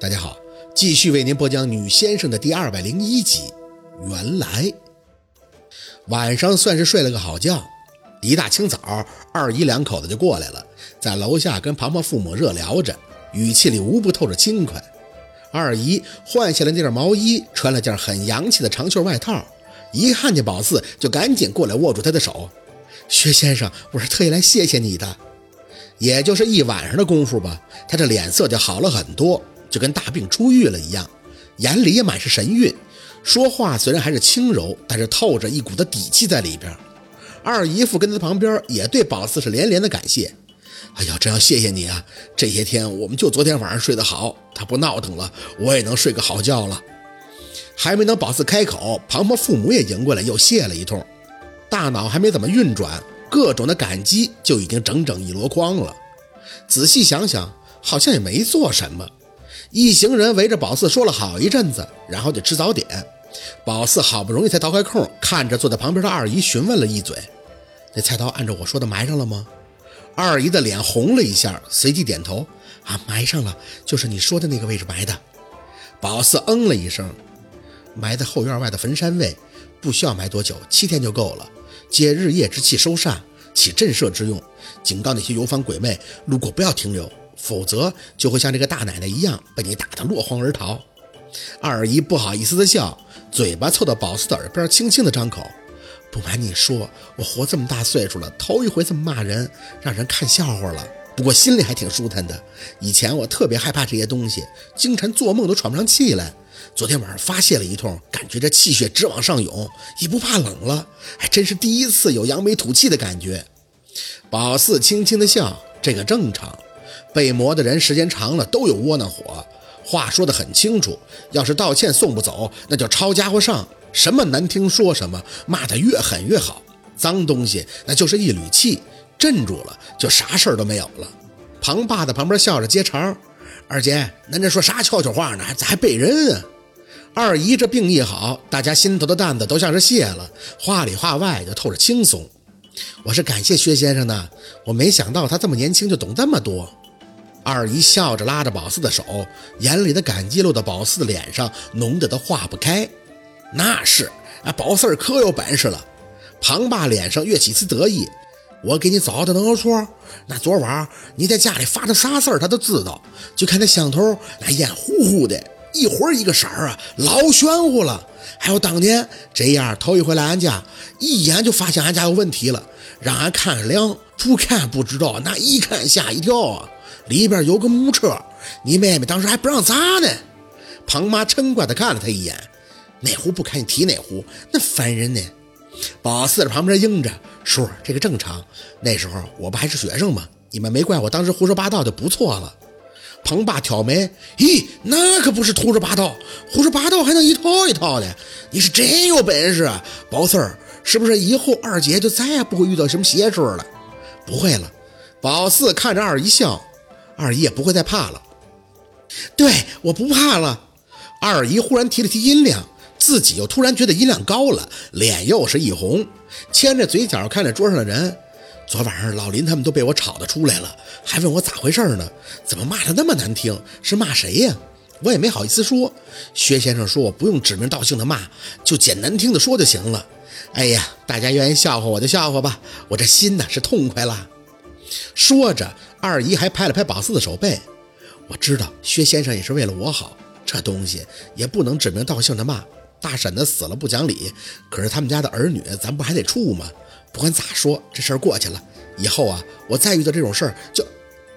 大家好，继续为您播讲《女先生》的第二百零一集。原来晚上算是睡了个好觉，一大清早，二姨两口子就过来了，在楼下跟庞庞父母热聊着，语气里无不透着轻快。二姨换下了那件毛衣，穿了件很洋气的长袖外套，一看见宝四，就赶紧过来握住他的手：“薛先生，我是特意来谢谢你的。”也就是一晚上的功夫吧，他这脸色就好了很多。就跟大病初愈了一样，眼里也满是神韵，说话虽然还是轻柔，但是透着一股的底气在里边。二姨夫跟在旁边也对宝四是连连的感谢。哎呀，真要谢谢你啊！这些天我们就昨天晚上睡得好，他不闹腾了，我也能睡个好觉了。还没等宝四开口，庞庞父母也迎过来又谢了一通，大脑还没怎么运转，各种的感激就已经整整一箩筐了。仔细想想，好像也没做什么。一行人围着宝四说了好一阵子，然后就吃早点。宝四好不容易才逃开空，看着坐在旁边的二姨询问了一嘴：“那菜刀按照我说的埋上了吗？”二姨的脸红了一下，随即点头：“啊，埋上了，就是你说的那个位置埋的。”宝四嗯了一声：“埋在后院外的坟山位，不需要埋多久，七天就够了，借日夜之气收煞，起震慑之用。警告那些游方鬼魅，路过不要停留。”否则就会像这个大奶奶一样被你打得落荒而逃。二姨不好意思的笑，嘴巴凑到宝四的耳边，轻轻的张口：“不瞒你说，我活这么大岁数了，头一回这么骂人，让人看笑话了。不过心里还挺舒坦的。以前我特别害怕这些东西，经常做梦都喘不上气来。昨天晚上发泄了一通，感觉这气血直往上涌，也不怕冷了。还真是第一次有扬眉吐气的感觉。”宝四轻轻的笑：“这个正常。”被磨的人时间长了都有窝囊火，话说得很清楚，要是道歉送不走，那就抄家伙上，什么难听说什么，骂得越狠越好。脏东西那就是一缕气，镇住了就啥事儿都没有了。庞爸在旁边笑着接茬：“二姐，您这说啥悄悄话呢？咋还背人啊？”二姨这病一好，大家心头的担子都像是卸了，话里话外就透着轻松。我是感谢薛先生的，我没想到他这么年轻就懂这么多。二姨笑着拉着宝四的手，眼里的感激落到宝四的脸上，浓得都化不开。那是啊，宝四儿可有本事了。庞爸脸上越起丝得意。我给你找的能有错？那昨晚你在家里发的啥事儿，他都知道。就看那香头，那烟糊糊的，一会儿一个色儿啊，老玄乎了。还有当年这样头一回来俺家，一眼就发现俺家有问题了，让俺看亮，不看不知道，那一看吓一跳啊。里边有个木车，你妹妹当时还不让砸呢。庞妈嗔怪地看了他一眼，哪壶不开你提哪壶，那烦人呢。宝四在旁边应着，叔，这个正常。那时候我不还是学生吗？你们没怪我当时胡说八道就不错了。庞爸挑眉，咦，那可不是胡说八道，胡说八道还能一套一套的。你是真有本事，宝四儿，是不是以后二姐就再也不会遇到什么邪事了？不会了。宝四看着二姨笑。二姨也不会再怕了，对，我不怕了。二姨忽然提了提音量，自己又突然觉得音量高了，脸又是一红，牵着嘴角看着桌上的人。昨晚上老林他们都被我吵得出来了，还问我咋回事呢？怎么骂的那么难听？是骂谁呀？我也没好意思说。薛先生说我不用指名道姓的骂，就简单听的说就行了。哎呀，大家愿意笑话我就笑话吧，我这心呢是痛快了。说着。二姨还拍了拍宝四的手背，我知道薛先生也是为了我好，这东西也不能指名道姓的骂。大婶子死了不讲理，可是他们家的儿女，咱不还得处吗？不管咋说，这事儿过去了，以后啊，我再遇到这种事儿，就……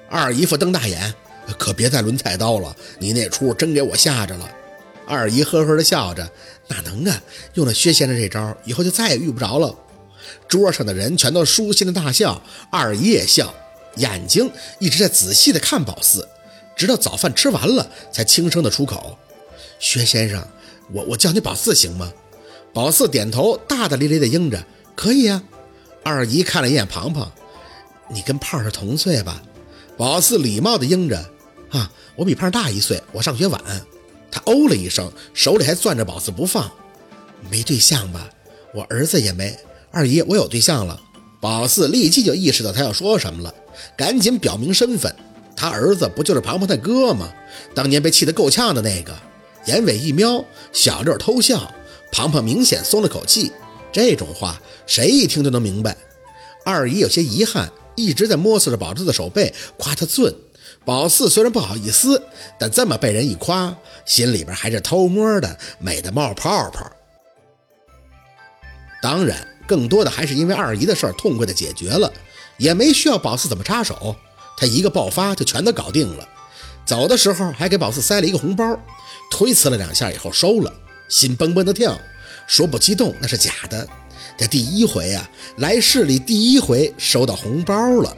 二姨夫瞪大眼，可别再抡菜刀了，你那出真给我吓着了。二姨呵呵的笑着，哪能啊？用了薛先生这招，以后就再也遇不着了。桌上的人全都舒心的大笑，二姨也笑。眼睛一直在仔细的看宝四，直到早饭吃完了，才轻声的出口：“薛先生，我我叫你宝四行吗？”宝四点头，大大咧咧的应着：“可以啊。”二姨看了一眼庞庞：“你跟胖是同岁吧？”宝四礼貌的应着：“啊，我比胖大一岁，我上学晚。”他哦了一声，手里还攥着宝四不放：“没对象吧？我儿子也没。二姨，我有对象了。”宝四立即就意识到他要说什么了。赶紧表明身份，他儿子不就是庞庞他哥吗？当年被气得够呛的那个。眼尾一瞄，小六偷笑。庞庞明显松了口气。这种话谁一听就能明白。二姨有些遗憾，一直在摸索着宝四的手背，夸他俊。宝四虽然不好意思，但这么被人一夸，心里边还是偷摸的美得冒泡泡。当然，更多的还是因为二姨的事儿痛快的解决了，也没需要宝四怎么插手，他一个爆发就全都搞定了。走的时候还给宝四塞了一个红包，推辞了两下以后收了，心蹦蹦的跳，说不激动那是假的。这第一回啊，来市里第一回收到红包了。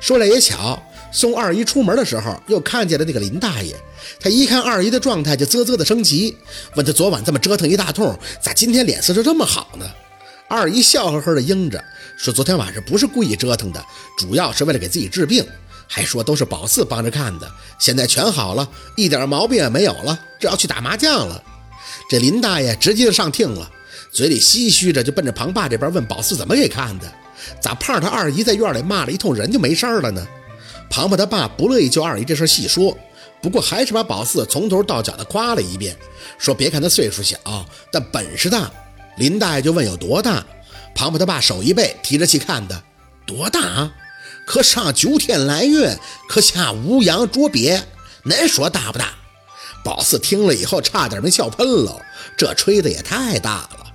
说来也巧，送二姨出门的时候又看见了那个林大爷，他一看二姨的状态就啧啧的升级，问他昨晚这么折腾一大通，咋今天脸色就这么好呢？二姨笑呵呵的应着，说昨天晚上不是故意折腾的，主要是为了给自己治病，还说都是宝四帮着看的，现在全好了，一点毛病也没有了，这要去打麻将了。这林大爷直接就上听了，嘴里唏嘘着就奔着庞爸这边问宝四怎么给看的，咋胖他二姨在院里骂了一通人就没事了呢？庞庞他爸不乐意就二姨这事细说，不过还是把宝四从头到脚的夸了一遍，说别看他岁数小，但本事大。林大爷就问有多大，庞庞他爸手一背，提着气看的，多大？可上九天来月，可下五洋捉鳖，恁说大不大？宝四听了以后差点没笑喷了，这吹的也太大了。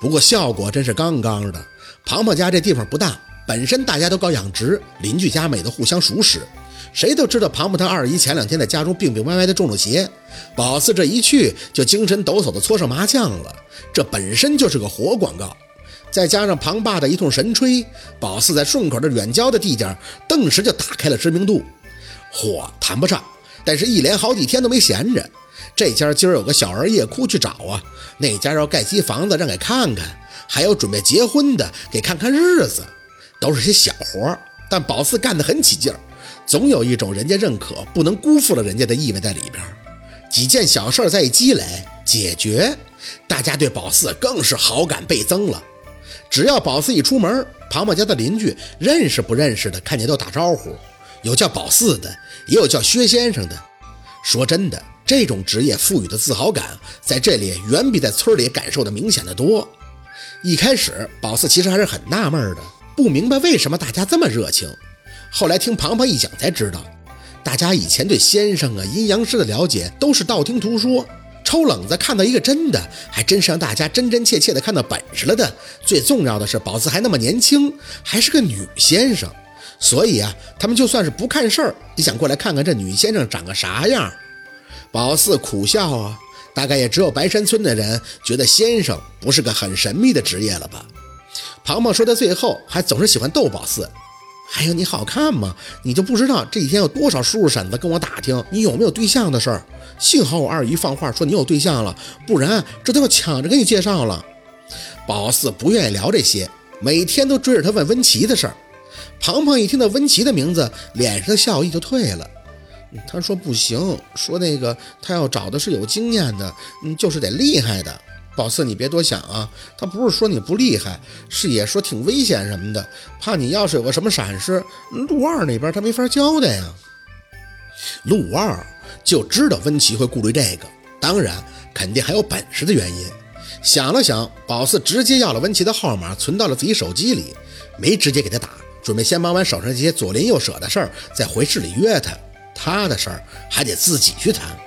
不过效果真是杠杠的。庞庞家这地方不大，本身大家都搞养殖，邻居家美的互相熟识。谁都知道庞庞他二姨前两天在家中病病歪歪的中了邪，宝四这一去就精神抖擞的搓上麻将了，这本身就是个活广告。再加上庞爸的一通神吹，宝四在顺口的远郊的地界，顿时就打开了知名度。嚯，谈不上，但是一连好几天都没闲着。这家今儿有个小儿夜哭去找啊，那家要盖新房子让给看看，还有准备结婚的给看看日子，都是些小活，但宝四干得很起劲儿。总有一种人家认可、不能辜负了人家的意味在里边。几件小事再一积累解决，大家对宝四更是好感倍增了。只要宝四一出门，庞庞家的邻居认识不认识的，看见都打招呼。有叫宝四的，也有叫薛先生的。说真的，这种职业赋予的自豪感，在这里远比在村里感受的明显的多。一开始，宝四其实还是很纳闷的，不明白为什么大家这么热情。后来听庞庞一讲才知道，大家以前对先生啊阴阳师的了解都是道听途说，抽冷子看到一个真的，还真是让大家真真切切的看到本事了的。最重要的是宝四还那么年轻，还是个女先生，所以啊，他们就算是不看事儿，也想过来看看这女先生长个啥样。宝四苦笑啊，大概也只有白山村的人觉得先生不是个很神秘的职业了吧？庞庞说到最后，还总是喜欢逗宝四。还有你好看吗？你就不知道这几天有多少叔叔婶子跟我打听你有没有对象的事儿。幸好我二姨放话说你有对象了，不然这都要抢着给你介绍了。宝四不愿意聊这些，每天都追着他问温琪的事儿。庞庞一听到温琪的名字，脸上的笑意就退了。他说不行，说那个他要找的是有经验的，嗯，就是得厉害的。宝四，你别多想啊，他不是说你不厉害，是也说挺危险什么的，怕你要是有个什么闪失，陆二那边他没法交代呀。陆二就知道温琪会顾虑这个，当然肯定还有本事的原因。想了想，宝四直接要了温琪的号码，存到了自己手机里，没直接给他打，准备先忙完手上这些左邻右舍的事儿，再回市里约他。他的事儿还得自己去谈。